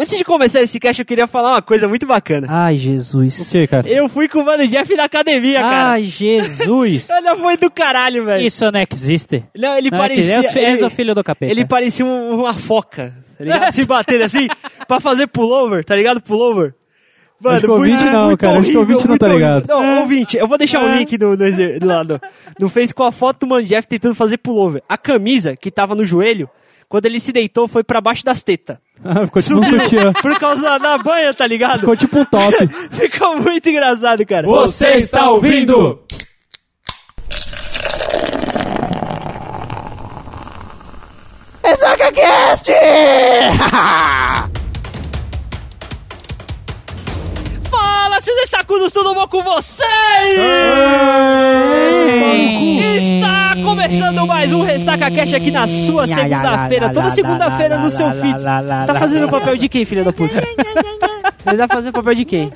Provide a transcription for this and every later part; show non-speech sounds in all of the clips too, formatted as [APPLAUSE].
Antes de começar esse cast, eu queria falar uma coisa muito bacana. Ai, Jesus. O que, cara? Eu fui com o Mano Jeff na academia, cara. Ai, Jesus. [LAUGHS] Olha, foi do caralho, velho. Isso não existe. Não, ele Não, parecia... é que ele, o filho do capeta. ele parecia um- uma foca, tá ligado? Se batendo assim, pra fazer pullover, tá ligado? Pullover. Mano, Acho que o ouvinte muito- não, muito cara, acho que horrível, ouvinte não tá muito ligado. horrível. Não, ouvinte, eu vou deixar o link no, no, exer- do lado. No Face com a foto do Mano Jeff tentando fazer pullover. A camisa que tava no joelho, quando ele se deitou, foi pra baixo das tetas. Ah, Ficou tipo um sutiã. [LAUGHS] Por causa da, banha, tá ligado? Ficou tipo um top. [LAUGHS] Ficou muito engraçado, cara. Você está ouvindo? [LAUGHS] Fala, seus sacudos, tudo bom com vocês? Está começando mais um Ressaca Cash aqui na sua segunda-feira. Toda segunda-feira no seu feed. Você tá fazendo o papel de quem, filha da puta? [LAUGHS] Você tá fazendo o papel de quem?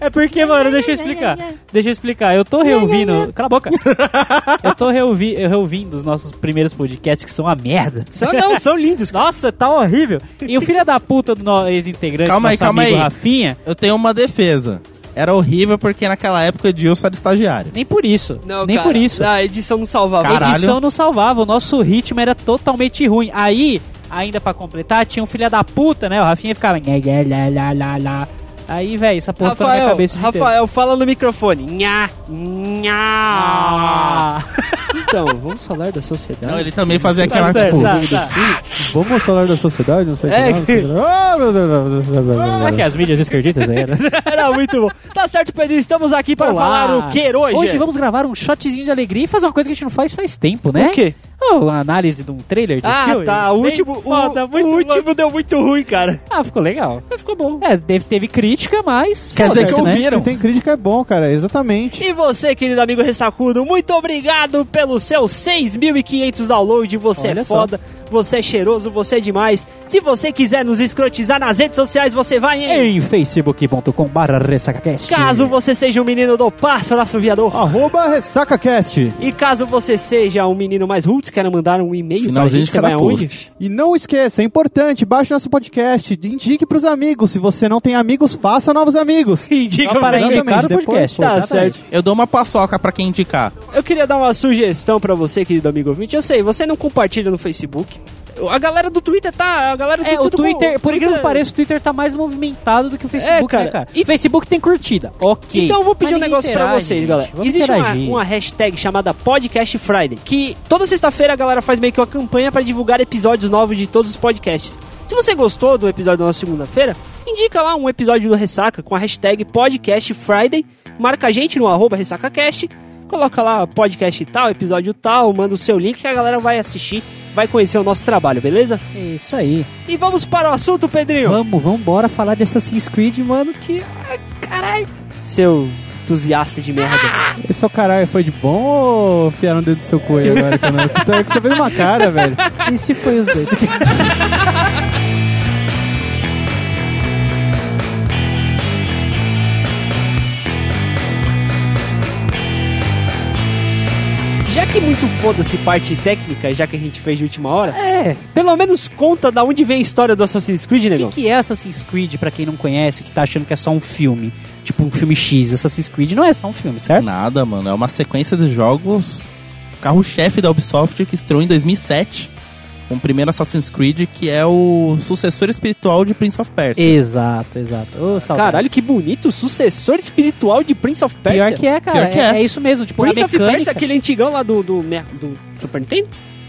É porque, mano, deixa eu explicar. Deixa eu explicar. Eu tô reouvindo. Cala a boca. [LAUGHS] Eu tô reouvi, eu reouvindo os nossos primeiros podcasts que são uma merda. São, não, são lindos. Nossa, tá horrível. E o filho da puta do ex-integrante, Calma aí, nosso calma amigo aí. Rafinha, Eu tenho uma defesa. Era horrível porque naquela época o Edilson era estagiário. nem por isso. Não, nem cara, por isso. A edição não salvava. A edição não salvava, o nosso ritmo era totalmente ruim. Aí, ainda pra completar, tinha um filho da puta, né? O Rafinha ficava. lá, lá, lá, lá. Aí, velho, essa porra ficou na minha Rafael, cabeça Rafael, fala no microfone. Nha, nha. Ah. Então, vamos falar da sociedade. Não, ele também fazia Tá aquela, certo, tipo... tá, tá. Vamos falar da sociedade? Não sei o É, que que. Ah, que as mídias esquerditas aí? né? [LAUGHS] Era muito bom. Tá certo, Pedro, estamos aqui para Olá. falar o que hoje? Hoje vamos gravar um shotzinho de alegria e fazer uma coisa que a gente não faz faz tempo, né? O quê? Oh, uma análise de um trailer de Ah, filme. tá. O último, o, foda, o muito último deu muito ruim, cara. Ah, ficou legal. Ficou bom. É, teve, teve crítica, mas... Quer dizer que né? ouviram. Se tem crítica é bom, cara, exatamente. E você, querido amigo Ressacudo, muito obrigado pelos seus 6.500 downloads. Você Olha é só. foda, você é cheiroso, você é demais. Se você quiser nos escrotizar nas redes sociais, você vai em... Em facebook.com barra ressacacast. Caso você seja um menino do Passo Viador. Arroba RessacaCast. E caso você seja um menino mais roots, queira mandar um e-mail pra Finalzinho gente, de cada post. E não esqueça, é importante, baixe nosso podcast, indique pros amigos. Se você não tem amigos, faça novos amigos. [LAUGHS] Indica Só para pra gente. indicar o Depois, podcast. pô, Tá exatamente. certo. Eu dou uma paçoca pra quem indicar. Eu queria dar uma sugestão pra você, querido amigo ouvinte. Eu sei, você não compartilha no Facebook. A galera do Twitter tá. A galera do É, o Twitter, com- por incrível que pareça, o Twitter tá mais movimentado do que o Facebook, É, cara. né, cara? E- O Facebook tem curtida, ok. Então eu vou pedir Mas um negócio pra interage, vocês, gente. galera. Vamos Existe uma, uma hashtag chamada Podcast Friday, que toda sexta-feira a galera faz meio que uma campanha pra divulgar episódios novos de todos os podcasts. Se você gostou do episódio da nossa segunda-feira, indica lá um episódio do Ressaca com a hashtag Podcast Friday, marca a gente no arroba RessacaCast, coloca lá podcast tal, episódio tal, manda o seu link que a galera vai assistir, vai conhecer o nosso trabalho, beleza? Isso aí. E vamos para o assunto, Pedrinho. Vamos, vamos embora falar de Assassin's Creed, mano, que... ai, Caralho. Seu entusiasta de merda. Esse seu caralho foi de bom ou enfiaram o dedo do seu aí agora? Que [LAUGHS] tá- que você fez uma cara, velho. [LAUGHS] E se foi os dois? [LAUGHS] Já que muito foda-se parte técnica, já que a gente fez de última hora, É. pelo menos conta da onde vem a história do Assassin's Creed, O negão. que, que é Assassin's Creed, pra quem não conhece, que tá achando que é só um filme? Tipo um filme X. Assassin's Creed não é só um filme, certo? Nada, mano. É uma sequência de jogos carro-chefe da Ubisoft que estreou em 2007. Com o primeiro Assassin's Creed, que é o sucessor espiritual de Prince of Persia. Exato, exato. Saudades. Caralho, que bonito, sucessor espiritual de Prince of Persia. Pior que é, cara. Pior que é. é. é isso mesmo. Tipo, Prince a of. Persia, aquele antigão lá do, do, do Super Nintendo?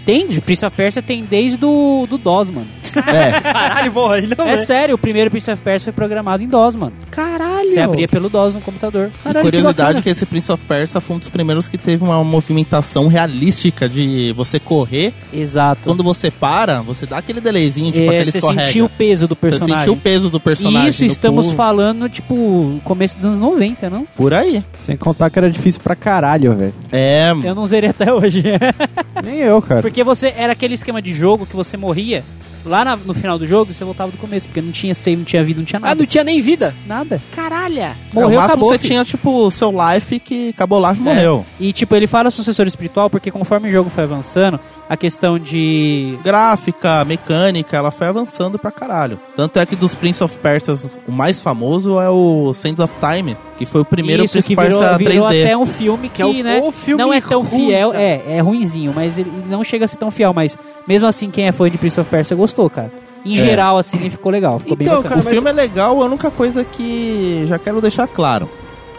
Tem, de Prince of Persia tem desde do, do DOS, mano. É. [LAUGHS] Caralho, porra, ele não É sério, o primeiro Prince of Persia foi programado em DOS, mano. Caralho. Você abria pelo DOS no computador. E Caralho, curiosidade bacana. que esse Prince of Persia foi um dos primeiros que teve uma movimentação realística de você correr. Exato. Quando você para, você dá aquele delayzinho, tipo É, aquele você escorrega. sentiu o peso do Você personagem. sentiu o peso do personagem. E isso estamos pulo. falando, tipo, começo dos anos 90, não? Por aí. Sem contar que era difícil pra caralho, velho. É. Eu não zerei até hoje. [LAUGHS] Nem eu, cara. Porque você era aquele esquema de jogo que você morria, Lá na- no final do jogo, você voltava do começo, porque não tinha save, não tinha vida, não tinha Ah, nada. não tinha nem vida? Nada. Caralha! Morreu, no máximo acabou, você filho. tinha, tipo, o seu life que acabou lá e morreu. E, tipo, ele fala sucessor espiritual porque conforme o jogo foi avançando, a questão de... Gráfica, mecânica, ela foi avançando pra caralho. Tanto é que dos Prince of Persia, o mais famoso é o Sands of Time, que foi o primeiro Isso, Prince que of virou, Persia virou 3D. até um filme que, Que é o- né, o filme não é tão ruim, fiel. cara. É, é ruinzinho, mas ele não chega a ser tão fiel. Mas mesmo assim, quem é fã de Prince of Persia gostou, cara. Em É. geral, assim, ficou legal. Ficou bem Então, bacana. cara, O mas- filme é legal, a única coisa que já quero deixar claro.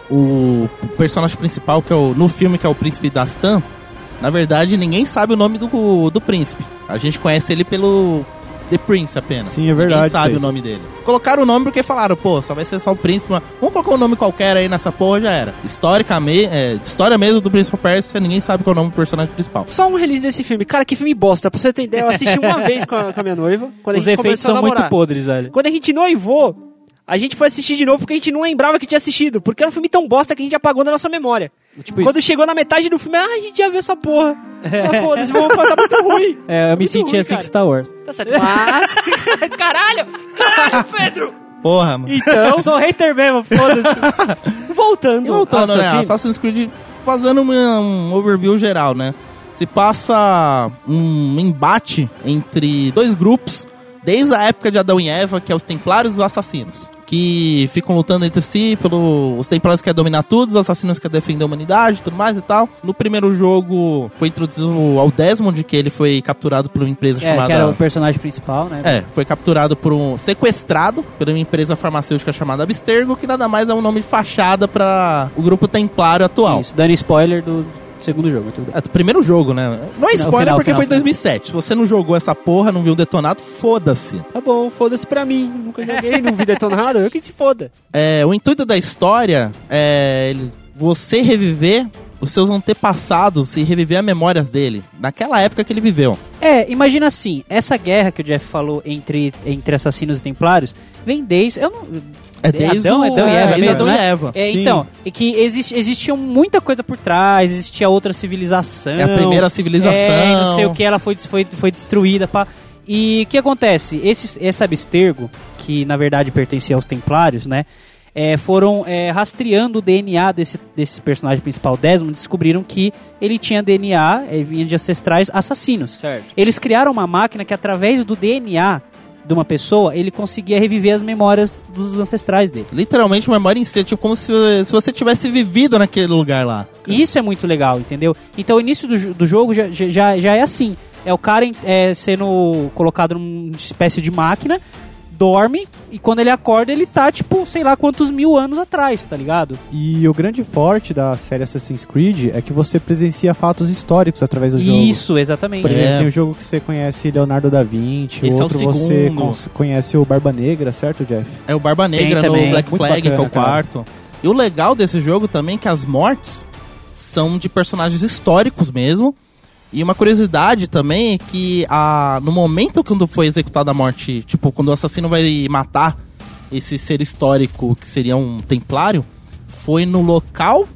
O personagem principal, que é o, no filme, que é o príncipe Dastan, na verdade ninguém sabe o nome do, do príncipe. A gente conhece ele pelo The Prince apenas. Sim, é verdade, Ninguém sabe aí. o nome dele. Colocaram o nome porque falaram, pô, só vai ser só o príncipe. mas Vamos colocar um nome qualquer aí nessa porra, já era. Historicamente, é, história mesmo do Príncipe of Persia, ninguém sabe qual é o nome do personagem principal. Só um release desse filme. Cara, que filme bosta. Pra você ter ideia, eu assisti uma [LAUGHS] vez com a, com a minha noiva. Quando Os a gente efeitos começou a são muito podres, velho. Quando a gente noivou, a gente foi assistir de novo porque a gente não lembrava que tinha assistido. Porque era um filme tão bosta que a gente apagou da nossa memória. Tipo Quando chegou na metade do filme, ah, a gente já viu essa porra. Ah, foda-se, vamos tá muito [LAUGHS] ruim. É, eu me senti ruim, assim cara. com Star Wars. Tá certo. Mas. [LAUGHS] caralho! Caralho, Pedro! Porra, mano. Então, sou hater mesmo, foda-se. [LAUGHS] voltando. E voltando, né? Assassino. Assassin's Creed fazendo uma- um overview geral, né? Se passa um embate entre dois grupos desde a época de Adão e Eva, que é os Templários e os Assassinos. Que ficam lutando entre si, pelo... os Templários querem dominar tudo, os Assassinos querem defender a humanidade e tudo mais e tal. No primeiro jogo foi introduzido ao Desmond, que ele foi capturado por uma empresa É, chamada... que era o personagem principal, né? É, foi capturado por um. sequestrado por uma empresa farmacêutica chamada Abstergo, que nada mais é um nome de fachada para o grupo templário atual. Isso, dando spoiler do segundo jogo, tudo bem. É, primeiro jogo, né? Não é spoiler final, porque final, foi em final. 2007. Se você não jogou essa porra, não viu o detonado, foda-se. Tá bom, foda-se pra mim. Nunca joguei, não vi detonado. Eu que se foda. É, o intuito da história é você reviver os seus antepassados e reviver as memórias dele, naquela época que ele viveu. É, imagina assim, essa guerra que o Jeff falou entre, entre assassinos e templários vem desde. Eu não, É desde Adão, o- Adão e é, Eva desde mesmo, Adão né? e Eva. É, então, e que existe, existia muita coisa por trás, existia outra civilização. É a primeira civilização. É, não sei o que, ela foi, foi, foi destruída. Pá. E o que acontece? Esse, esse abstergo, que na verdade pertencia aos templários, né? é, foram é, rastreando o DNA desse, desse personagem principal, Desmond, descobriram que ele tinha DNA, é, vinha de ancestrais assassinos. Certo. Eles criaram uma máquina que através do DNA de uma pessoa, ele conseguia reviver as memórias dos ancestrais dele. Literalmente memória em si, tipo como se, se você tivesse vivido naquele lugar lá. E isso é muito legal, entendeu? Então o início do, do jogo já, já, já é assim. É o cara é, sendo colocado numa espécie de máquina, dorme, e quando ele acorda, ele tá, tipo, sei lá quantos mil anos atrás, tá ligado? E o grande forte da série Assassin's Creed é que você presencia fatos históricos através do jogo. Isso, exatamente. Por exemplo, É. tem um jogo que você conhece Leonardo da Vinci, Esse é o outro você segundo. cons- conhece o Barba Negra, certo, Jeff? É o Barba Negra Tem no também. Black Muito Flag, que é bacana, o quarto. E o legal desse jogo também é que as mortes são de personagens históricos mesmo. E uma curiosidade também é que a, no momento quando foi executada a morte, tipo, quando o assassino vai matar esse ser histórico, que seria um templário, foi no local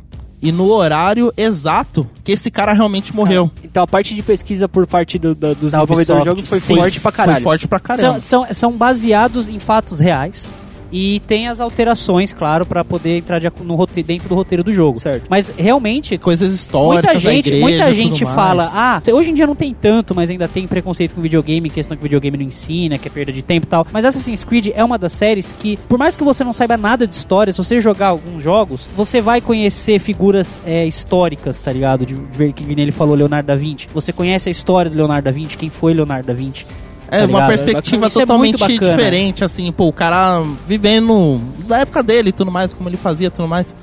e no horário exato que esse cara realmente morreu. Então a parte de pesquisa por parte do, do, dos desenvolvedores do jogo foi sim. forte pra caralho. Foi forte pra. São, são, são baseados em fatos reais. E tem as alterações, claro, pra poder entrar de no rote- dentro do roteiro do jogo. Certo. Mas realmente, Coisas históricas muita gente, igreja, muita gente fala, ah, hoje em dia não tem tanto, mas ainda tem preconceito com videogame, questão que videogame não ensina, que é perda de tempo e tal. Mas Assassin's Creed é uma das séries que, por mais que você não saiba nada de história, se você jogar alguns jogos, você vai conhecer figuras é, históricas, tá ligado? De, ver que ele falou, Leonardo da Vinci. Você conhece a história do Leonardo da Vinci, quem foi Leonardo da Vinci. É tá uma ligado? perspectiva Isso é totalmente bacana. diferente, assim, pô, o cara vivendo da época dele e tudo mais, como ele fazia e tudo mais.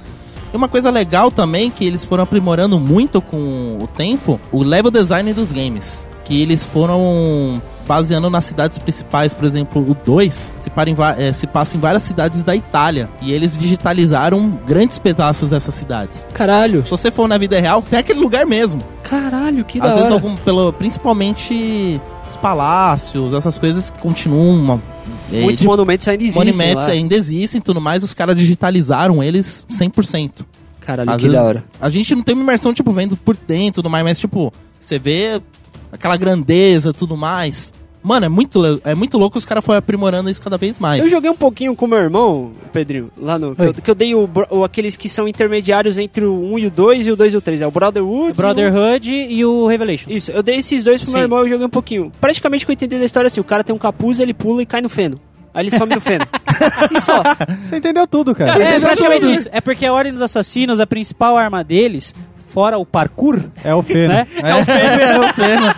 E uma coisa legal também, que eles foram aprimorando muito com o tempo, o level design dos games. Que eles foram baseando nas cidades principais, por exemplo, o 2 se, eh, se passa em várias cidades da Itália. E eles digitalizaram grandes pedaços dessas cidades. Caralho. Se você for na vida real, tem aquele lugar mesmo. Caralho, que Às da vezes, hora. algum, pelo, principalmente os palácios, essas coisas que continuam. Uma, é, Muitos monumentos ainda existem monumentos lá. ainda existem e tudo mais, os caras digitalizaram eles 100%. Caralho, Às que vezes, da hora. A gente não tem uma imersão, tipo, vendo por dentro e tudo mais, mas, tipo, você vê aquela grandeza e tudo mais. Mano, é muito, é muito louco os caras foram aprimorando isso cada vez mais. Eu joguei um pouquinho com meu irmão, Pedrinho, lá no. Que eu, que eu dei o, o- aqueles que são intermediários entre o 1 e o 2 e o 2 e o 3. É o Brotherhood. e o- Brotherhood e o Revelations. Isso, eu dei esses dois pro Sim. meu irmão e eu joguei um pouquinho. Praticamente o que eu entendi da história é assim: o cara tem um capuz, ele pula e cai no feno. Aí ele some no feno. [LAUGHS] e só. Você entendeu tudo, cara. É, praticamente isso. É porque a Ordem dos Assassinos, a principal arma deles, fora o parkour, É o Feno. né? É o Feno.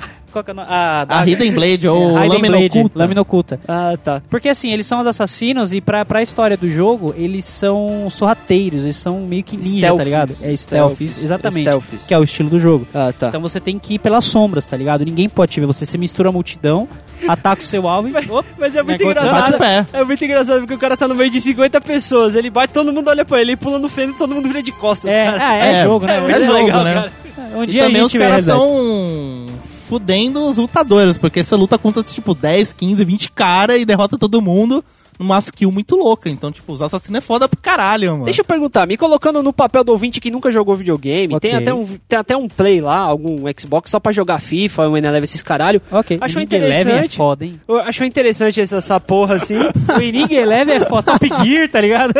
[LAUGHS] Qual que é? A, A daga. Hidden Blade ou É, Lâmina Oculta. Lâmina Oculta. Ah, tá. Porque assim, eles são os assassinos e pra, pra história do jogo, eles são sorrateiros, eles são meio que ninja, Stealthies. tá ligado? É stealthies, Stealthies. exatamente. Stealthies. Que é o estilo do jogo. Ah, tá. Então você tem que ir pelas sombras, tá ligado? Ninguém pode te ver. Você se mistura a multidão, [LAUGHS] ataca o seu alvo e. Opa, Mas é muito é engraçado. É muito engraçado porque o cara tá no meio de 50 pessoas. Ele bate, todo mundo olha pra ele, ele pula no feno e todo mundo vira de costas. É, cara. ah, é, É, jogo, né? É muito jogo, legal, né? cara. Um E dia a também os a caras realidade. são fudendo os lutadores, porque você luta contra, tipo, 10, 15, 20 caras e derrota todo mundo numa skill muito louca. Então, tipo, os assassinos é foda pro caralho, mano. Deixa eu perguntar, me colocando no papel do ouvinte que nunca jogou videogame, Ok. tem, até um, tem até um play lá, algum Xbox só pra jogar FIFA, um Eneleve esses caralho. Ok. Achou Eleven é interessante? foda, hein? Eu- Achou interessante essa, essa porra assim. [LAUGHS] O Inning Eleven é foda. Top Gear, tá ligado?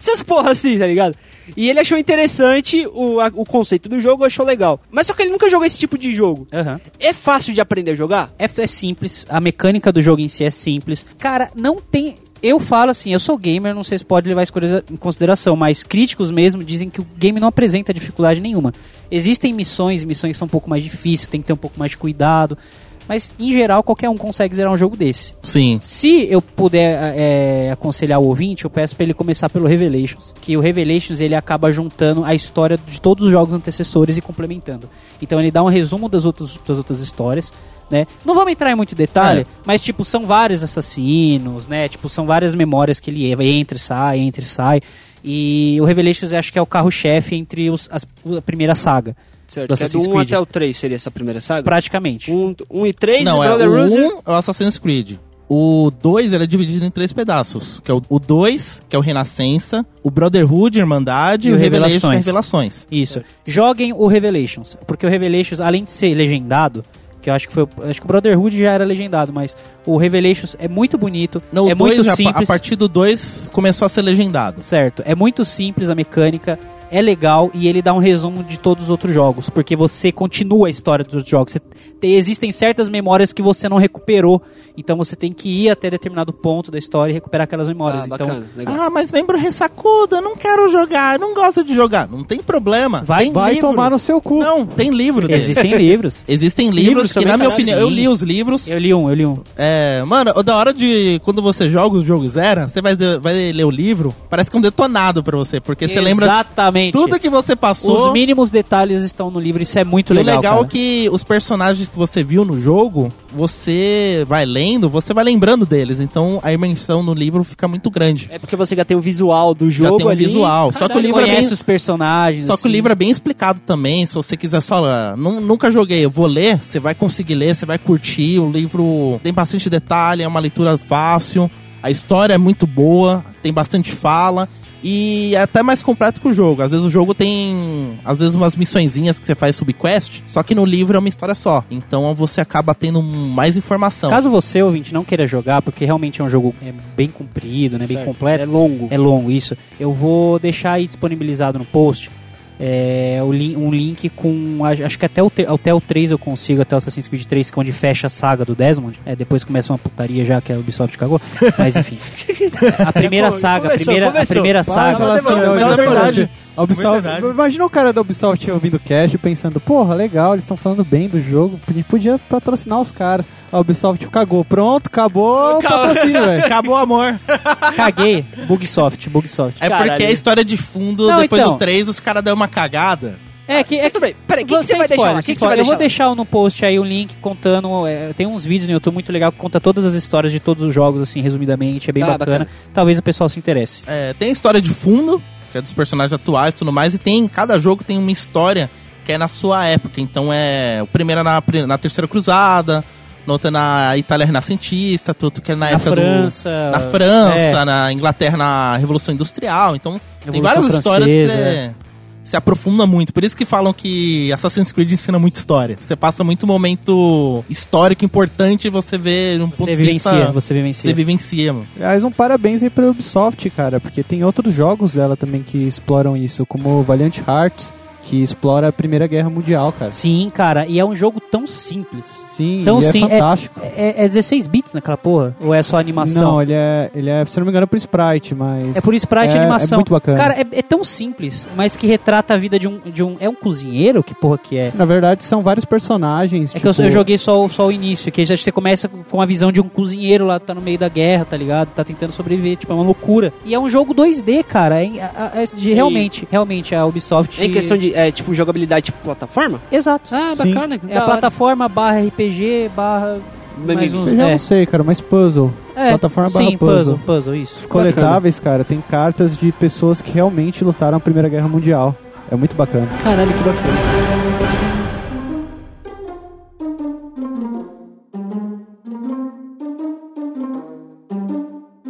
Essas porra assim, tá ligado? E ele achou interessante o, a- o conceito do jogo, achou legal. Mas só que ele nunca jogou esse tipo de jogo. Aham. É fácil de aprender a jogar? É, é simples, a mecânica do jogo em si é simples. Cara, não tem. Eu falo assim, eu sou gamer, não sei se pode levar isso em consideração, mas críticos mesmo dizem que o game não apresenta dificuldade nenhuma. Existem missões, missões que são um pouco mais difíceis, tem que ter um pouco mais de cuidado. Mas, em geral, qualquer um consegue zerar um jogo desse. Sim. Se eu puder é, aconselhar o ouvinte, eu peço pra ele começar pelo Revelations. Que o Revelations ele acaba juntando a história de todos os jogos antecessores e complementando. Então ele dá um resumo das outras, das outras histórias. Né? Não vamos entrar em muito detalhe, É. mas tipo, são vários assassinos, né? Tipo, são várias memórias que ele entra e sai, entra e sai. E o Revelations acho que é o carro-chefe entre os, as- a primeira saga, Certo. Do Que é do Assassin's 1 Creed. até o 3 seria essa primeira saga? praticamente. Um, um e 3, Não, é Brotherhood. o 1 é o Assassin's Creed. O 2 ele é dividido em três pedaços. Que é o- o 2, que é o Renascença, o Brotherhood, Irmandade, E o o Revelations, Revelações. Revelações. Isso. Joguem o Revelations, porque o Revelations, além de ser legendado, que eu acho que foi, acho que o Brotherhood já era legendado, mas o Revelations é muito bonito, No é 2, muito já, a simples, partir do 2 começou a ser legendado. certo? É muito simples a mecânica, é legal e ele dá um resumo de todos os outros jogos, porque você continua a história dos outros jogos. Tem- existem certas memórias que você não recuperou, então você tem que ir até determinado ponto da história e recuperar aquelas memórias. Ah, então, bacana, legal. Ah, mas membro ressacudo, eu não quero jogar, eu não gosto de jogar. Não tem problema. Vai- tem Vai livro. tomar no seu cu. Não, tem livro dele. existem [LAUGHS] livros. Existem Livros livros que, na minha opinião, eu Sim. li os livros. Eu li um, eu li um. É, mano, o da hora de quando você joga os jogos Zera, você vai, vai ler o livro, parece que é um detonado pra você, porque você lembra Exatamente. tudo que você passou. Os mínimos detalhes estão no livro, isso é muito legal. o legal cara. é que os personagens que você viu no jogo, você vai lendo, você vai lembrando deles. Então a imersão no livro fica muito grande. É porque você já tem o visual do Já jogo tem um ali. visual. Só que o livro é bem. os personagens. Só que o assim. livro é bem explicado também. Se você quiser só. nu- nunca joguei, eu vou ler, você vai conseguir ler, você vai curtir. O livro tem bastante detalhe, é uma leitura fácil. A história é muito boa, tem bastante fala. E é até mais completo que o jogo. Às vezes o jogo tem. Às vezes umas missõezinhas que você faz subquest. Só que no livro é uma história só. Então você acaba tendo mais informação. Caso você, ouvinte, não queira jogar, porque realmente é um jogo é, bem comprido, né, bem Certo. completo. É longo. É longo, isso. Eu vou deixar aí disponibilizado no post é, um link com. a- Acho que até o, até o 3 eu consigo, até o Assassin's Creed 3, que é onde fecha a saga do Desmond. É, depois começa uma putaria já que a Ubisoft cagou. Mas enfim. [LAUGHS] A primeira saga, a começou, primeira, a primeira saga. assim, Mas é de verdade. A Ubisoft, Verdade. imagina o cara da Ubisoft ouvindo o cast e pensando, porra, legal, eles estão falando bem do jogo, a gente podia patrocinar os caras. A Ubisoft cagou, pronto, acabou o Acabou. patrocínio, velho. Acabou o amor. Caguei. Bugsoft, Bugsoft. É Caralho. porque a história de fundo, Não, depois então. do 3, os caras dão uma cagada. É que, é Tudo bem. Peraí, o que, que Você vai deixar lá? O que, que você vai spoiler. Eu vou deixar deixar no post aí um link contando. é, tem uns vídeos no YouTube muito legal que conta todas as histórias de todos os jogos, assim, resumidamente. É bem Ah, bacana. bacana. Talvez o pessoal se interesse. É, tem a história de fundo, que é dos personagens atuais e tudo mais, e tem cada jogo tem uma história que é na sua época. Então é o primeiro é na, pri- na Terceira Cruzada, no outro é na Itália Renascentista, outro que é na, Na época França. do. Na França, é. na Inglaterra, na Revolução Industrial. Então tem Revolução várias histórias que Francesa, você, se aprofunda muito. Por isso que falam que Assassin's Creed ensina muita história. Você passa muito momento histórico importante e você vê um ponto Você de vista... você vivencia. Você vivencia, mano. Aliás, um parabéns aí pra Ubisoft, cara, porque tem outros jogos dela também que exploram isso, como Valiant Hearts, que explora a Primeira Guerra Mundial, cara. Sim, cara, e é um jogo tão simples. Sim, e é sim, é- fantástico. É, é 16 bits naquela porra? Ou é só animação? Não, ele é, ele é, se não me engano, é por sprite, mas... É por sprite e é- animação. É muito bacana. Cara, é, é tão simples, mas que retrata a vida de um, de um. É um cozinheiro? Que porra que é? Na verdade, são vários personagens. É que eu, tipo, eu joguei só, o- só o início, que já você começa com a visão de um cozinheiro lá, tá no meio da guerra, tá ligado? Tá tentando sobreviver, tipo, é uma loucura. E é um jogo 2D, cara. é- é- é de- realmente, realmente, a Ubisoft. É em questão de, é, tipo, jogabilidade tipo plataforma? Exato. Ah, Sim. bacana. É a plataforma barra RPG barra. Mais uns, Eu já é. não sei, cara, mas puzzle. É, Plataforma barra sim, puzzle. puzzle, puzzle, isso. Os coletáveis, cara, tem cartas de pessoas que realmente lutaram a Primeira Guerra Mundial. É muito bacana. Caralho, que bacana.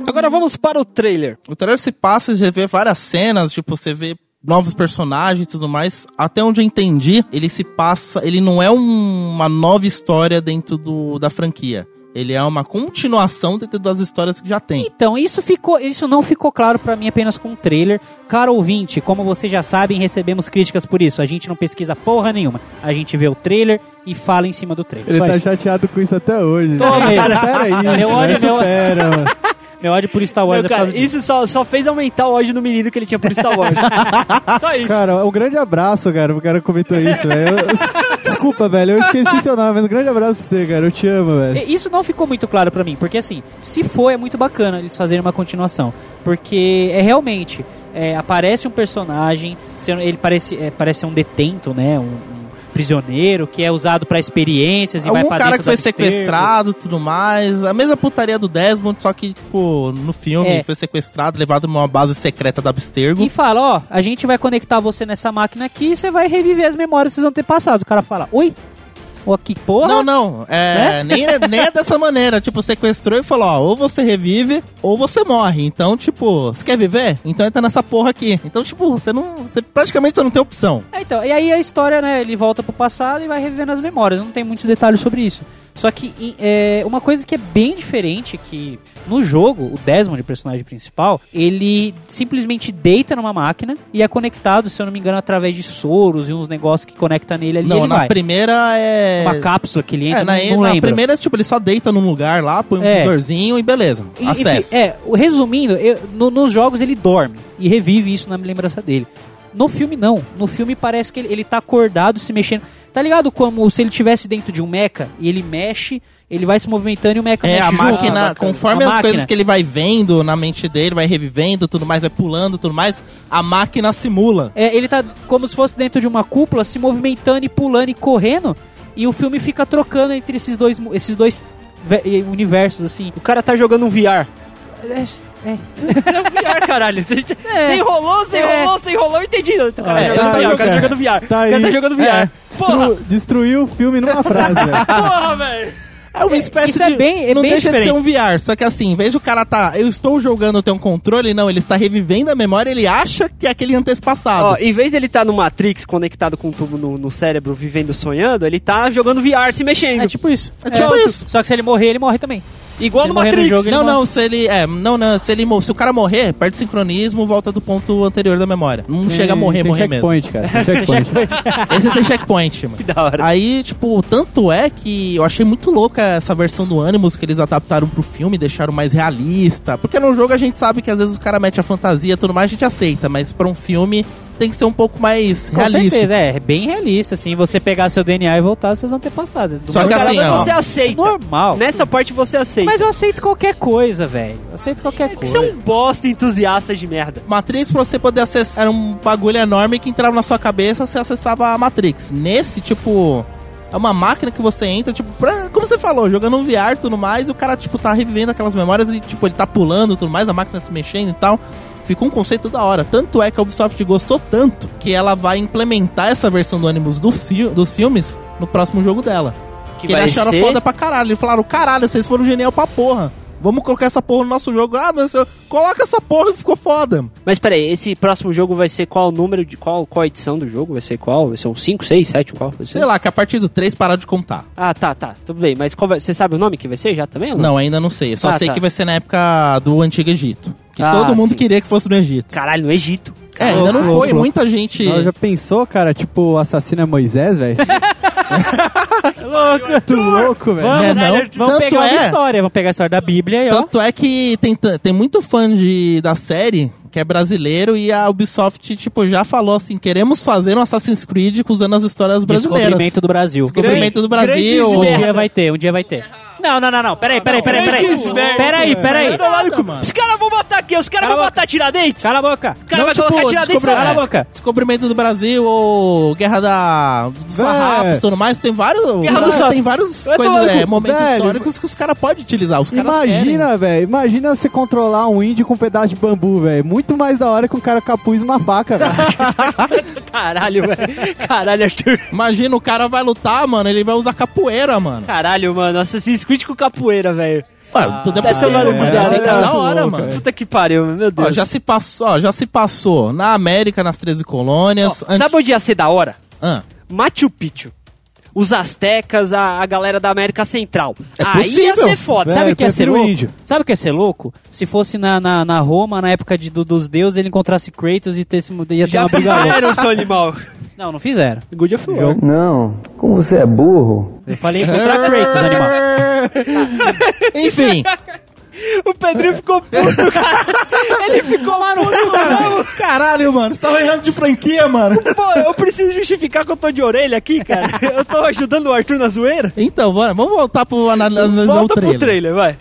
Agora vamos para o trailer. O trailer se passa, você vê várias cenas, tipo, você vê novos personagens e tudo mais. Até onde eu entendi, ele se passa. Ele não é um- uma nova história dentro do, da franquia. Ele é uma continuação dentro das histórias que já tem. Então, isso ficou, isso não ficou claro pra mim apenas com o trailer. Caro ouvinte, como vocês já sabem, recebemos críticas por isso. A gente não pesquisa porra nenhuma. A gente vê o trailer e fala em cima do trailer. Ele Só tá isso. chateado com isso até hoje. Tô né? mesmo. Supera isso, Meu ódio, né? meu- Supera, mano. [LAUGHS] Meu ódio por Star Wars Meu, é por cara, causa isso só, só fez aumentar o ódio no menino que ele tinha por Star Wars. [LAUGHS] só isso. Cara, um grande abraço, cara, pro cara que comentou isso, velho. Eu- Desculpa, velho, eu esqueci seu nome, mas um grande abraço pra você, cara. Eu te amo, velho. Isso não ficou muito claro pra mim, porque assim, se for, é muito bacana eles fazerem uma continuação. Porque é realmente, é, aparece um personagem, ele parece, é, parece ser um detento, né? Um, um prisioneiro que é usado pra experiências e vai Algum pra cara que foi sequestrado e tudo mais. A mesma putaria do Desmond, só que, tipo, no filme É. foi sequestrado, levado numa base secreta da Abstergo. E fala, ó, a gente vai conectar você nessa máquina aqui e você vai reviver as memórias que vocês vão ter passado. O cara fala, oi? Ó, que porra? Não, não. É, nem, é- nem é dessa maneira. Tipo, sequestrou e falou, ó, ou você revive ou você morre. Então, tipo, você quer viver? Então entra nessa porra aqui. Então, tipo, você não. Você praticamente você não tem opção. É, então, e aí a história, né, ele volta pro passado e vai revivendo as memórias, não tem muitos detalhes sobre isso. Só que é, uma coisa que é bem diferente, que no jogo, o Desmond, o personagem principal, ele simplesmente deita numa máquina e é conectado, se eu não me engano, através de soros e uns negócios que conecta nele ali não, na vai. primeira é. Uma cápsula que ele entra, É, na, não, na lembro. primeira, tipo, ele só deita num lugar lá, põe um É. visorzinho e beleza. E- Acesso. enfim, é, resumindo, eu- no- nos jogos ele dorme e revive isso na lembrança dele. No filme, não. No filme parece que ele, ele tá acordado, se mexendo. Tá ligado como se ele tivesse dentro de um mecha e ele mexe, ele vai se movimentando e o mecha É, mexe a junto. máquina, Ah, conforme A as máquina. coisas que ele vai vendo na mente dele, vai revivendo, tudo mais, vai pulando, tudo mais, a máquina simula. É, ele tá como se fosse dentro de uma cúpula, se movimentando e pulando e correndo, e o filme fica trocando entre esses dois, esses dois ve- universos, assim. O cara tá jogando um VR. É, é. É um VR, caralho. Você, É. você enrolou, você É. enrolou, você enrolou, eu entendi. O cara, É, tá o cara jogando. jogando VR. Tá o cara aí. tá jogando VR. É, Porra, destruiu o filme numa frase, velho. [LAUGHS] porra, velho. É uma É, espécie isso é de. bem- é não bem deixa de ser diferente. um VR, só que assim, em vez do cara tá. Eu estou jogando, tem um controle, não, ele está revivendo a memória, ele acha que é aquele antepassado. Ó, em vez de ele estar no Matrix conectado com um tubo no, no cérebro, vivendo sonhando, ele tá jogando VR, se mexendo. É tipo isso. É tipo isso. Só que se ele morrer, ele morre também. Igual se no morrer no Matrix. jogo, não, morre. não, se ele. É, não, não, se ele se o cara morrer, perde o sincronismo, volta do ponto anterior da memória. Não chega a morrer, tem morrer mesmo. checkpoint, cara. Tem [LAUGHS] checkpoint. [LAUGHS] Esse tem checkpoint, mano. Que da hora. Aí, tipo, tanto é que eu achei muito louca essa versão do Animus que eles adaptaram pro filme, deixaram mais realista. Porque no jogo a gente sabe que às vezes os caras metem a fantasia e tudo mais, a gente aceita, mas pra um filme tem que ser um pouco mais Com realista. certeza, é, é bem realista, assim. Você pegar seu DNA e voltar, vocês vão ter passado. Só que assim, ó. você aceita. Normal. Nessa parte você aceita. Mas eu aceito qualquer coisa, velho. Eu aceito qualquer É que coisa. você é um bosta entusiasta de merda. Matrix, pra você poder acessar, era um bagulho enorme que entrava na sua cabeça, você acessava a Matrix. Nesse, tipo, é uma máquina que você entra, tipo, pra- como você falou, jogando um VR e tudo mais, e o cara, tipo, tá revivendo aquelas memórias e, tipo, ele tá pulando e tudo mais, a máquina se mexendo e tal. Ficou um conceito da hora. Tanto é que a Ubisoft gostou tanto que ela vai implementar essa versão do Animus do fi- dos filmes no próximo jogo dela. Que, vai eles acharam ser- foda pra caralho. Eles falaram, caralho, vocês foram genial pra porra. Vamos colocar essa porra no nosso jogo. Ah, mas coloca essa porra e ficou foda. Mas peraí, esse próximo jogo vai ser qual o número de qual, qual edição do jogo? Vai ser qual? Vai ser um 5, 6, 7, qual? Sei lá, que a partir do 3 parar de contar. Ah, tá, tá, tudo bem. Mas vai- você sabe o nome que vai ser já também? Não? Não, ainda não sei. Eu só Ah, sei tá. que vai ser na época do Antigo Egito. Que Ah, todo mundo sim. queria que fosse no Egito. Caralho, no Egito. É, ainda não foi. Muita gente. Não, já pensou, cara? Tipo, o assassino é Moisés, velho? [LAUGHS] Louco. Tu louco, velho. Vamos, É, não. vamos pegar uma é- história, vamos pegar a história da Bíblia e ó. Tanto é que tem, tem muito fã de, da série que é brasileiro e a Ubisoft, tipo, já falou assim: queremos fazer um Assassin's Creed usando as histórias brasileiras. Descobrimento do Brasil. Descobrimento do Brasil. Um dia vai ter, um dia vai ter. Não, não, não, não. Peraí, peraí, peraí, peraí. Peraí, peraí. Os caras vão botar aqui, os caras vão botar Tiradentes. Cala a boca. O cara Não, vai tipo, colocar Tiradentes Cala a boca. Descobrimento do Brasil ou Guerra da. Farrapos e tudo mais, tem vários, Guerra do tem vários é, cu. momentos Velho, históricos que os caras podem utilizar. Os caras. Imagina, velho. Imagina você controlar um índio com um pedaço de bambu, velho. Muito mais da hora que um cara capuz e uma faca, velho. [LAUGHS] Caralho, velho. Caralho, Arthur. Imagina, o cara vai lutar, mano, ele vai usar capoeira, mano. Caralho, mano. Assassin's Creed com capoeira, velho. Ué, tudo é possível, mano. dela, É, cara? da hora, louco, mano. Puta que pariu, meu Deus. Ó, já se passou, ó, já se passou na América, nas 13 colônias. Ó, Sabe onde ia ser da hora? Ah, Machu Picchu. Os astecas, a, a galera da América Central. É Aí ia possível. ser foda. Velho, Sabe o que ia ser louco? índio. Sabe o que ia ser louco? Se fosse na, na, na Roma, na época de, do- dos deuses, ele encontrasse Kratos e ter, ia ter Já uma briga louca. fizeram, seu animal. Não, não fizeram. Good of War. Não, como você é burro. Eu falei contra Kratos, animal. [LAUGHS] Enfim, O Pedrinho ficou puto, [LAUGHS] cara. Ele ficou lá no caramba. caralho, mano, você tava errando de franquia, mano. Pô, eu preciso justificar que eu tô de orelha aqui, cara. Eu tô ajudando o Arthur na zoeira. Então, bora, vamos voltar pro analisar o Volta trailer. pro trailer, vai.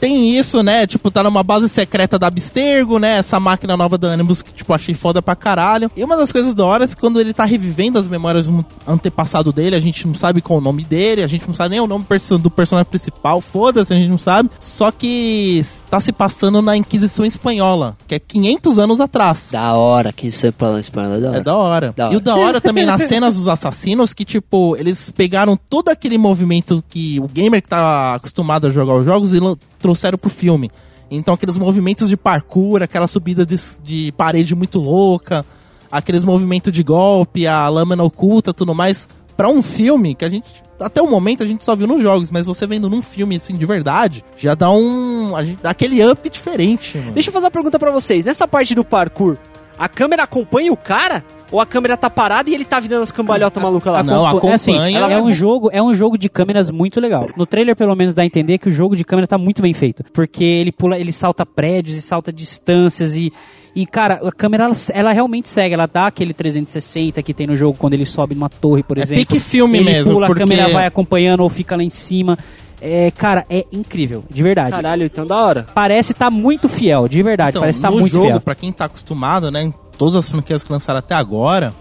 Tem isso, né? Tipo, tá numa base secreta da Abstergo, né? Essa máquina nova da Animus que, tipo, achei foda pra caralho. E uma das coisas da hora é que quando ele tá revivendo as memórias do antepassado dele, a gente não sabe qual o nome dele, a gente não sabe nem o nome do personagem principal, foda-se, a gente não sabe. Só que tá se passando na Inquisição Espanhola, que é 500 anos atrás. Da hora, que você fala espanhol, da É da hora. Da E hora. o da hora também nas [LAUGHS] cenas dos assassinos, que tipo, eles pegaram todo aquele movimento que o gamer que tá acostumado a jogar os jogos e trouxeram pro filme. Então aqueles movimentos de parkour, aquela subida de, de parede muito louca, aqueles movimentos de golpe, a lâmina oculta, tudo mais. Pra um filme que a gente, até o momento, a gente só viu nos jogos, mas você vendo num filme assim de verdade, já dá um. Gente, dá aquele up diferente, mano. Deixa eu fazer uma pergunta pra vocês. Nessa parte do parkour, a câmera acompanha o cara? Ou a câmera tá parada e ele tá virando as cambalhotas malucas lá? Não, É assim, acompanha. é um jogo, é um jogo de câmeras muito legal. No trailer, pelo menos, dá a entender que o jogo de câmera tá muito bem feito. Porque ele pula, ele salta prédios e salta distâncias e. E, cara, a câmera, ela, ela realmente segue, ela dá aquele 360 que tem no jogo quando ele sobe numa torre, por É exemplo. pique filme ele mesmo, pula, porque- a câmera vai acompanhando ou fica lá em cima. É, cara, é incrível, de verdade. Caralho, então da hora. Parece tá muito fiel, de verdade, Então, parece tá no muito jogo, fiel. pra quem tá acostumado, né, em todas as franquias que lançaram até agora,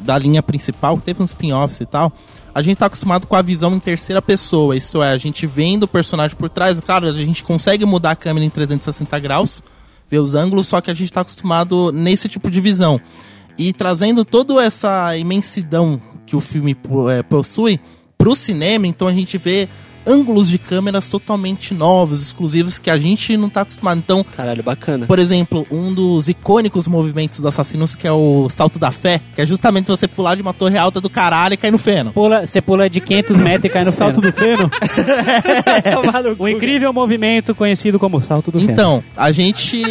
da linha principal, que teve uns spin-offs e tal, a gente tá acostumado com a visão em terceira pessoa, isso é, a gente vendo o personagem por trás, claro, a gente consegue mudar a câmera em 360 graus, ver os ângulos, só que a gente tá acostumado nesse tipo de visão. E trazendo toda essa imensidão que o filme é, possui pro cinema, então a gente vê ângulos de câmeras totalmente novos, exclusivos, que a gente não tá acostumado. Então, Caralho, bacana. por exemplo, um dos icônicos movimentos dos assassinos, que é o salto da fé, que é justamente você pular de uma torre alta do caralho e cair no feno. Pula, você pula de 500 metros e cai no [LAUGHS] Salto feno. do feno? [LAUGHS] [LAUGHS] O incrível movimento conhecido como salto do feno. Então, a gente,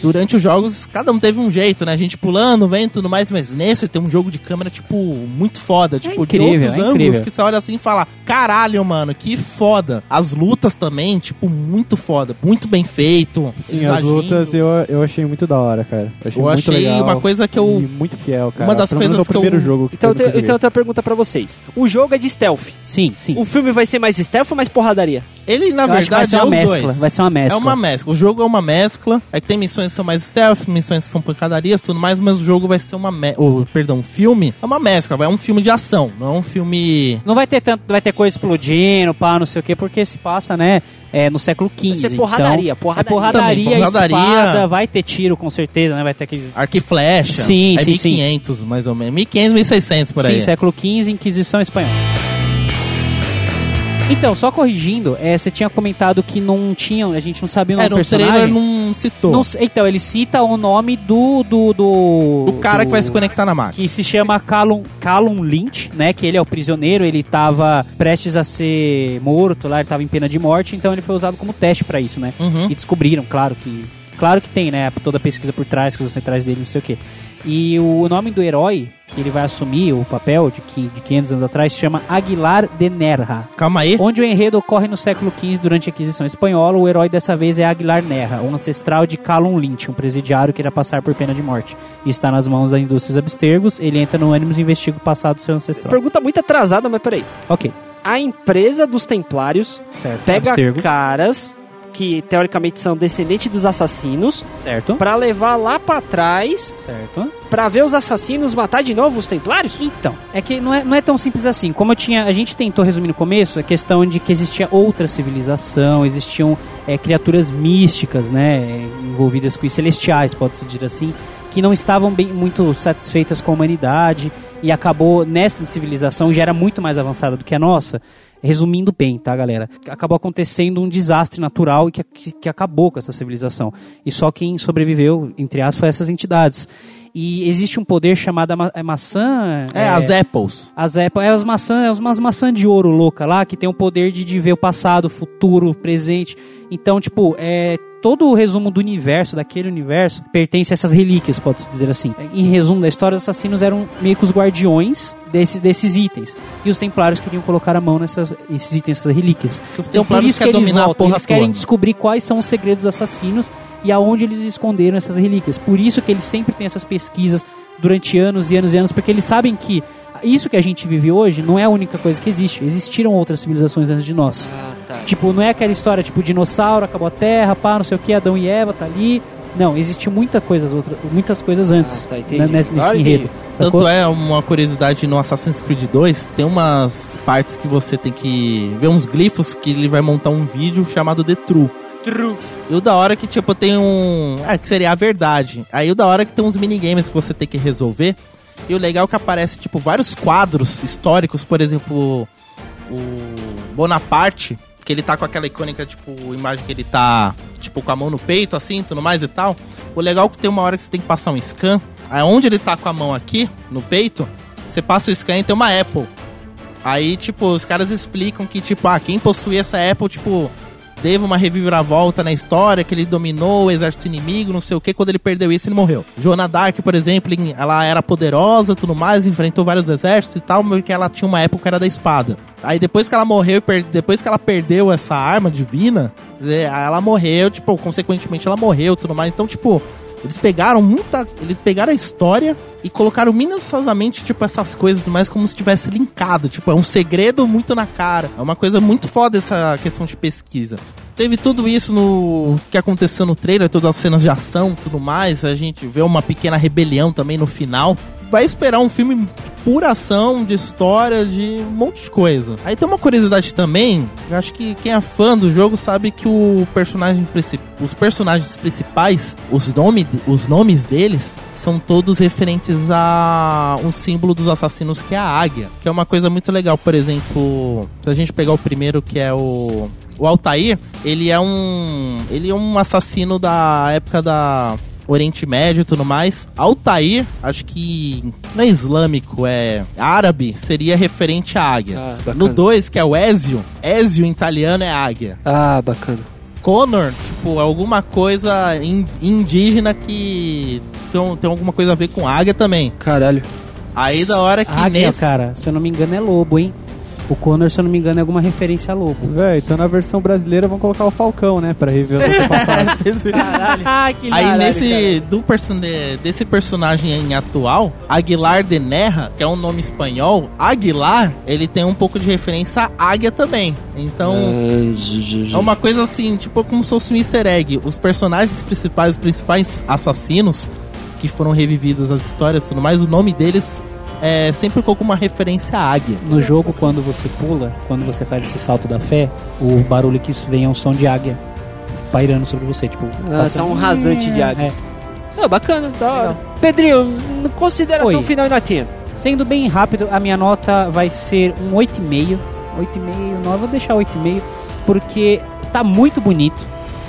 durante os jogos, cada um teve um jeito, né? A gente pulando, vendo e tudo mais, mas nesse tem um jogo de câmera, tipo, muito foda. Tipo, incrível, de outros é ângulos incrível. que você olha assim e fala, caralho, mano, que foda. As lutas também, tipo, muito foda, muito bem feito. Sim, as agindo. lutas eu, eu achei muito da hora, cara. Eu achei, Eu muito achei legal uma coisa que eu- muito fiel, cara. uma das Pelo menos coisas é o que eu- primeiro jogo que Então, eu eu tenho, então eu tenho uma pergunta pra vocês. O jogo é de stealth. Sim, sim. O filme vai ser mais stealth ou mais porradaria? Ele, na Eu que vai verdade, ser é uma os mescla. dois. Vai ser uma mescla. É uma mescla. O jogo é uma mescla. É que tem missões que são mais stealth, missões que são pancadarias, tudo mais, mas o jogo vai ser uma me... o Perdão, o filme é uma mescla. É um filme de ação, não é um filme. Não vai ter tanto, vai ter coisa explodindo, pá, não sei o quê, porque se passa, né, é, no século XV. Vai ser porradaria, então, porradaria. É porradaria, Também, porradaria. espada, vai ter tiro com certeza, né, vai ter aqueles... Arco e flecha. Sim, é sim, sim. 1500, mais ou menos. 1500, 1600 por aí. Sim, século XV, Inquisição Espanhola. Então, só corrigindo, é, você tinha comentado que não tinham, a gente não sabia o nome Era, do o trailer personagem. não citou. Não então, ele cita o nome do. do, do o cara que vai se do- conectar na máquina. que se chama Callum, Callum Lynch, né? Que ele é o prisioneiro, ele tava prestes a ser morto lá, ele tava em pena de morte, então ele foi usado como teste pra isso, né? Uhum. E descobriram, claro que. Claro que tem, né? Toda a pesquisa por trás, coisas centrais dele, não sei o quê. E o nome do herói que ele vai assumir o papel de, qui- de 500 anos atrás se chama Aguilar de Nerra. Calma aí. Onde o enredo ocorre no século XV durante a Aquisição Espanhola, o herói dessa vez é Aguilar Nerra, um ancestral de Callum Lynch, um presidiário que irá passar por pena de morte. E está nas mãos da indústria abstergos, ele entra no ânimos e investiga o passado do seu ancestral. Pergunta muito atrasada, mas peraí. Ok, A empresa dos templários certo. pega Abstergo. caras que teoricamente são descendentes dos assassinos Certo. pra levar lá pra trás Certo. pra ver os assassinos matar de novo os templários? Então, é que não é, não é tão simples assim. Como eu tinha, a gente tentou resumir no começo, a questão de que existia outra civilização, existiam é, criaturas místicas, né, envolvidas com isso, celestiais, pode-se dizer assim, que não estavam bem muito satisfeitas com a humanidade e acabou nessa civilização já era muito mais avançada do que a nossa. Resumindo bem, tá, galera? Acabou acontecendo um desastre natural e que, que, que acabou com essa civilização. E só quem sobreviveu, entre aspas, foi essas entidades. E existe um poder chamado ma é maçã. É, as Apples. As Apple, é as maçãs, é umas maçãs de ouro louca lá, que tem o poder de, de ver o passado, o futuro, o presente. Então, tipo, é todo o resumo do universo, daquele universo, pertence a essas relíquias, pode-se dizer assim. Em resumo da história, os assassinos eram meio que os guardiões desse, desses itens. E os templários queriam colocar a mão nessas esses itens, essas relíquias. Os Então, por isso que eles voltam, eles querem toda. descobrir quais são os segredos dos assassinos e aonde eles esconderam essas relíquias. Por isso que eles sempre têm essas pesquisas durante anos e anos e anos, porque eles sabem que isso que a gente vive hoje não é a única coisa que existe. Existiram outras civilizações antes de nós. Ah, tá. Tipo, não é aquela história tipo dinossauro, acabou a Terra, pá, não sei o que, Adão e Eva tá ali. Não, existiu muita coisa, outra, muitas coisas antes tá, entendi. né, nesse, nesse Agora enredo. sacou? Tanto é uma curiosidade no Assassin's Creed 2, tem umas partes que você tem que ver uns glifos que ele vai montar um vídeo chamado The True. True. E o da hora que, tipo, tem um. É, que seria a verdade. Aí o da hora que tem uns minigames que você tem que resolver. E o legal é que aparece, tipo, vários quadros históricos, por exemplo, o Bonaparte, que ele tá com aquela icônica, tipo, imagem que ele tá, tipo, com a mão no peito, assim, tudo mais e tal. O legal é que tem uma hora que você tem que passar um scan. Aí onde ele tá com a mão aqui, no peito, você passa o scan e tem uma Apple. Aí, tipo, os caras explicam que, tipo, ah, quem possui essa Apple, tipo, teve uma reviravolta na história, que ele dominou o exército inimigo, não sei o que, quando ele perdeu isso, ele morreu. Joana Dark, por exemplo, em- ela era poderosa, tudo mais, enfrentou vários exércitos e tal, porque ela tinha uma época que era da espada. Aí depois que ela morreu, depois que ela perdeu essa arma divina, é, ela morreu, tipo, consequentemente ela morreu, tudo mais. Então, tipo, eles pegaram muita. Eles pegaram a história e colocaram minuciosamente, tipo, essas coisas mais como se tivesse linkado. Tipo, é um segredo muito na cara. É uma coisa muito foda essa questão de pesquisa. Teve tudo isso no que aconteceu no trailer, todas as cenas de ação tudo mais. A gente vê uma pequena rebelião também no final. Vai esperar um filme pura ação, de história, de um monte de coisa. Aí tem uma curiosidade também, eu acho que quem é fã do jogo sabe que o personagem os personagens principais, os, nome, os nomes deles são todos referentes a um símbolo dos assassinos que é a águia, que é uma coisa muito legal. Por exemplo, se a gente pegar o primeiro que é o o Altair, ele é um ele é um assassino da época da Oriente Médio e tudo mais. Altair, acho que não é islâmico, é árabe, seria referente à águia. Ah, no 2, que é o Ezio, Ezio em italiano é águia. Ah, bacana. Connor, tipo, alguma coisa in- indígena que tem, tem alguma coisa a ver com águia também. Caralho. Aí da hora que Águia, nesse... cara, se eu não me engano é lobo, hein? O Connor, se eu não me engano, é alguma referência a lobo. Véi, então na versão brasileira vão colocar o Falcão, né? Pra rever os [LAUGHS] antepassados. [LAUGHS] Ah, que Aí caralho, nesse do person desse personagem em atual, Aguilar de Nerra, que é um nome espanhol, Aguilar, ele tem um pouco de referência à águia também. Então, é uma coisa assim, tipo como se fosse um easter egg. Os personagens principais, os principais assassinos que foram revividos as histórias e tudo mais, o nome deles é sempre com alguma referência à águia. No jogo, quando você pula, quando você faz esse salto da fé, o barulho que isso vem é um som de águia pairando sobre você, tipo... Ah, passando- tá um rasante de águia. É. Ah, bacana, da hora. Pedrinho, consideração Oi. final e notinha. Sendo bem rápido, a minha nota vai ser um 8,5. 8,5, 9, vou deixar 8,5, porque tá muito bonito.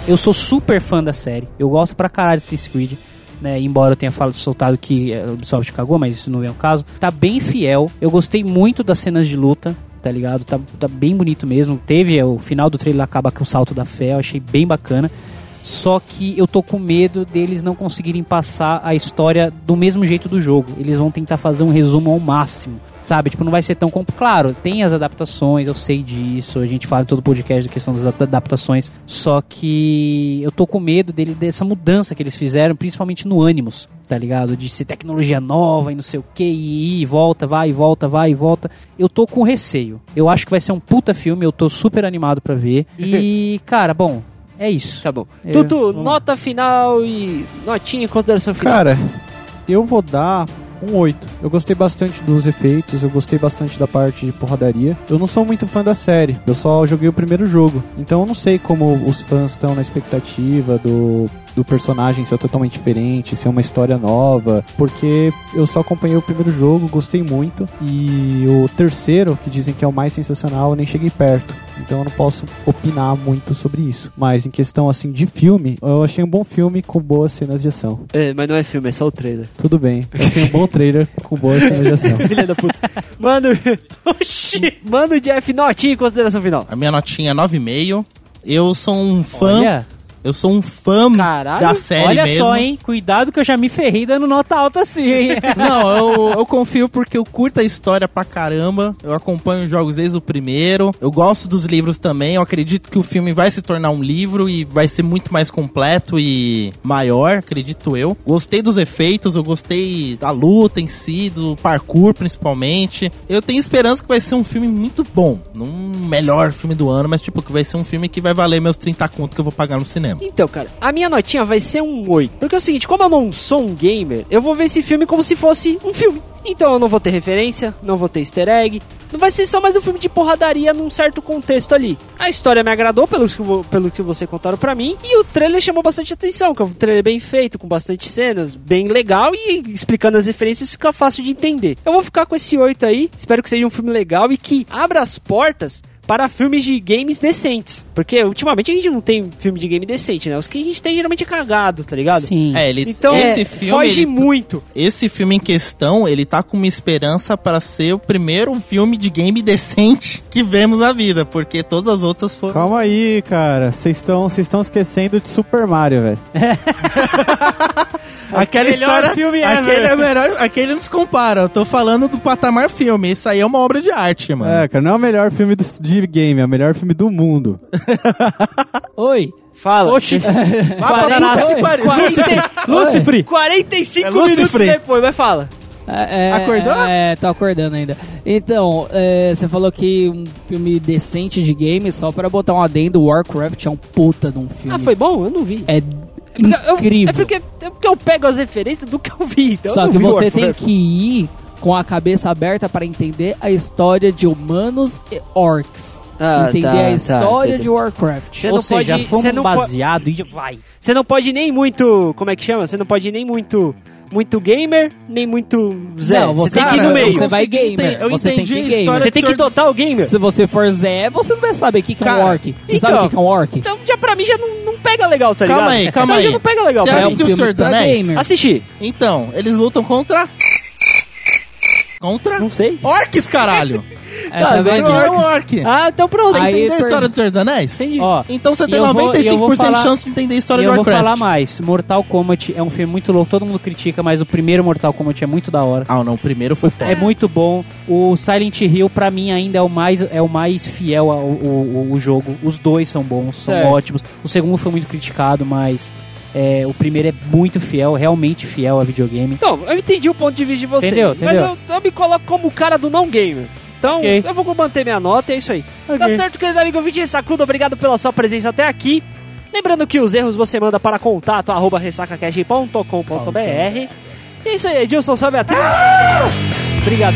Eu sou super fã da série. Eu gosto pra caralho de Assassin's Creed. Né, embora eu tenha falado, soltado que eh, o Ubisoft cagou, mas isso não é o caso. Tá bem fiel. Eu gostei muito das cenas de luta, tá ligado? Tá, tá bem bonito mesmo. Teve eh, o final do trailer acaba com o salto da fé, eu achei bem bacana. Só que eu tô com medo deles não conseguirem passar a história do mesmo jeito do jogo. Eles vão tentar fazer um resumo ao máximo, sabe? Tipo, não vai ser tão compl- claro. Tem as adaptações, eu sei disso. A gente fala em todo podcast da questão das ad- adaptações. Só que eu tô com medo dele dessa mudança que eles fizeram, principalmente no Animus, tá ligado? De ser tecnologia nova e não sei o que, e, e volta, vai e volta, vai e volta. Eu tô com receio. Eu acho que vai ser um puta filme, eu tô super animado pra ver. [LAUGHS] E, cara, bom, é isso. Tá bom. Eu- Tutu, vamos nota final e notinha em consideração final. Cara, eu vou dar um 8. Eu gostei bastante dos efeitos, eu gostei bastante da parte de porradaria. Eu não sou muito fã da série, eu só joguei o primeiro jogo. Então eu não sei como os fãs estão na expectativa do, do personagem ser totalmente diferente, ser uma história nova. Porque eu só acompanhei o primeiro jogo, gostei muito. E o terceiro, que dizem que é o mais sensacional, eu nem cheguei perto. Então eu não posso opinar muito sobre isso. Mas em questão assim de filme, eu achei um bom filme com boas cenas de ação. É, mas não é filme, é só o trailer. Tudo bem. Eu achei um bom trailer com boa cenas de ação. [LAUGHS] Filha da puta. Mano, [LAUGHS] oxi. Mano, Jeff, notinha em consideração final. A minha notinha é 9,5. Eu sou um fã. Olha, Eu sou um fã Caralho. da série olha mesmo. só, hein? Cuidado que eu já me ferrei dando nota alta assim, hein? [LAUGHS] Não, eu, eu confio porque eu curto a história pra caramba. Eu acompanho os jogos desde o primeiro. Eu gosto dos livros também. Eu acredito que o filme vai se tornar um livro e vai ser muito mais completo e maior, acredito eu. Gostei dos efeitos, eu gostei da luta em si, do parkour principalmente. Eu tenho esperança que vai ser um filme muito bom. Não o melhor filme do ano, mas tipo, que vai ser um filme que vai valer meus 30 conto que eu vou pagar no cinema. Então, cara, a minha notinha vai ser um 8. Porque é o seguinte, como eu não sou um gamer, eu vou ver esse filme como se fosse um filme. Então eu não vou ter referência, não vou ter easter egg. Não vai ser só mais um filme de porradaria num certo contexto ali. A história me agradou pelo que, pelo que você contaram pra mim. E o trailer chamou bastante atenção, que é um trailer bem feito, com bastante cenas, bem legal. E explicando as referências fica fácil de entender. Eu vou ficar com esse 8 aí. Espero que seja um filme legal e que abra as portas para filmes de games decentes. Porque ultimamente a gente não tem filme de game decente, né? Os que a gente tem geralmente é cagado, tá ligado? Sim. É, ele, Então, esse é, filme. foge ele- muito. Esse filme em questão, ele tá com uma esperança para ser o primeiro filme de game decente que vemos na vida, porque todas as outras foram. Calma aí, cara. Vocês estão esquecendo de Super Mario, velho. [LAUGHS] Aquela Melhor história. filme ever. aquele é melhor, aquele não se compara. Eu tô falando do patamar filme. Isso aí é uma obra de arte, mano. É, cara, não é o melhor filme do, de game, é o melhor filme do mundo. [LAUGHS] Oi. Fala. Oxi. 40, Lúcifer. 45 É minutos depois, vai fala. É, é, Acordou? É, tô acordando ainda. Então, é, você falou que um filme decente de game, só pra botar um adendo, Warcraft é um puta de um filme. Ah, foi bom? Eu não vi. É Eu- incrível. é, porque, é porque eu pego as referências do que eu vi. Então eu Só não que vi você Warcraft. tem que ir com a cabeça aberta pra entender a história de humanos e orcs. Ah, entender tá, a tá, história entendi. de Warcraft. Você Ou não seja, pode- fomos você não po- baseado e vai. Você não pode nem muito. Como é que chama? Você não pode ir nem muito. Muito gamer, nem muito Zé. Não, você você- tem que ir Cara, no meio. você vai gamer, Eu você tem entendi que a gamer. história Você tem que total gamer. Se você for Zé, você não vai saber o que, que é um Cara, orc. Você então- sabe o que, que é um orc? Então já pra mim já não, não pega legal, tá ligado? Calma aí, calma mim aí. Já não pega legal Você pra é um assistiu o Senhor dos Anéis? gamer. Assisti. Então, eles lutam contra. Contra? Não sei. Orcs, caralho! [LAUGHS] É, Tá, tá vendo? É um orc. Ah, então pronto. Você Aí entendeu a história do Senhor dos Anéis? Entendi. Ó, Então você tem eu vou- 95% e eu vou falar- de chance de entender a história do eu vou Warcraft. falar mais. Mortal Kombat é um filme muito louco. Todo mundo critica, mas o primeiro Mortal Kombat é muito da hora. Ah, não, o primeiro foi foda. É muito bom. O Silent Hill, pra mim, ainda é o mais, é o mais fiel ao, ao- ao jogo. Os dois são bons, são Certo. ótimos. O segundo foi muito criticado, mas é, o primeiro é muito fiel, realmente fiel a videogame. Então, eu entendi o ponto de vista de vocês. Entendeu, Mas entendeu? eu, eu me coloco como o cara do não gamer. Então, Ok. eu vou manter minha nota e é isso aí. Tá Ok. certo, querido amigo Vitinho Sacudo, obrigado pela sua presença até aqui. Lembrando que os erros você manda para contato arroba ressacacast.com.br. E é isso aí, Edilson, sobe a trilha. Obrigado.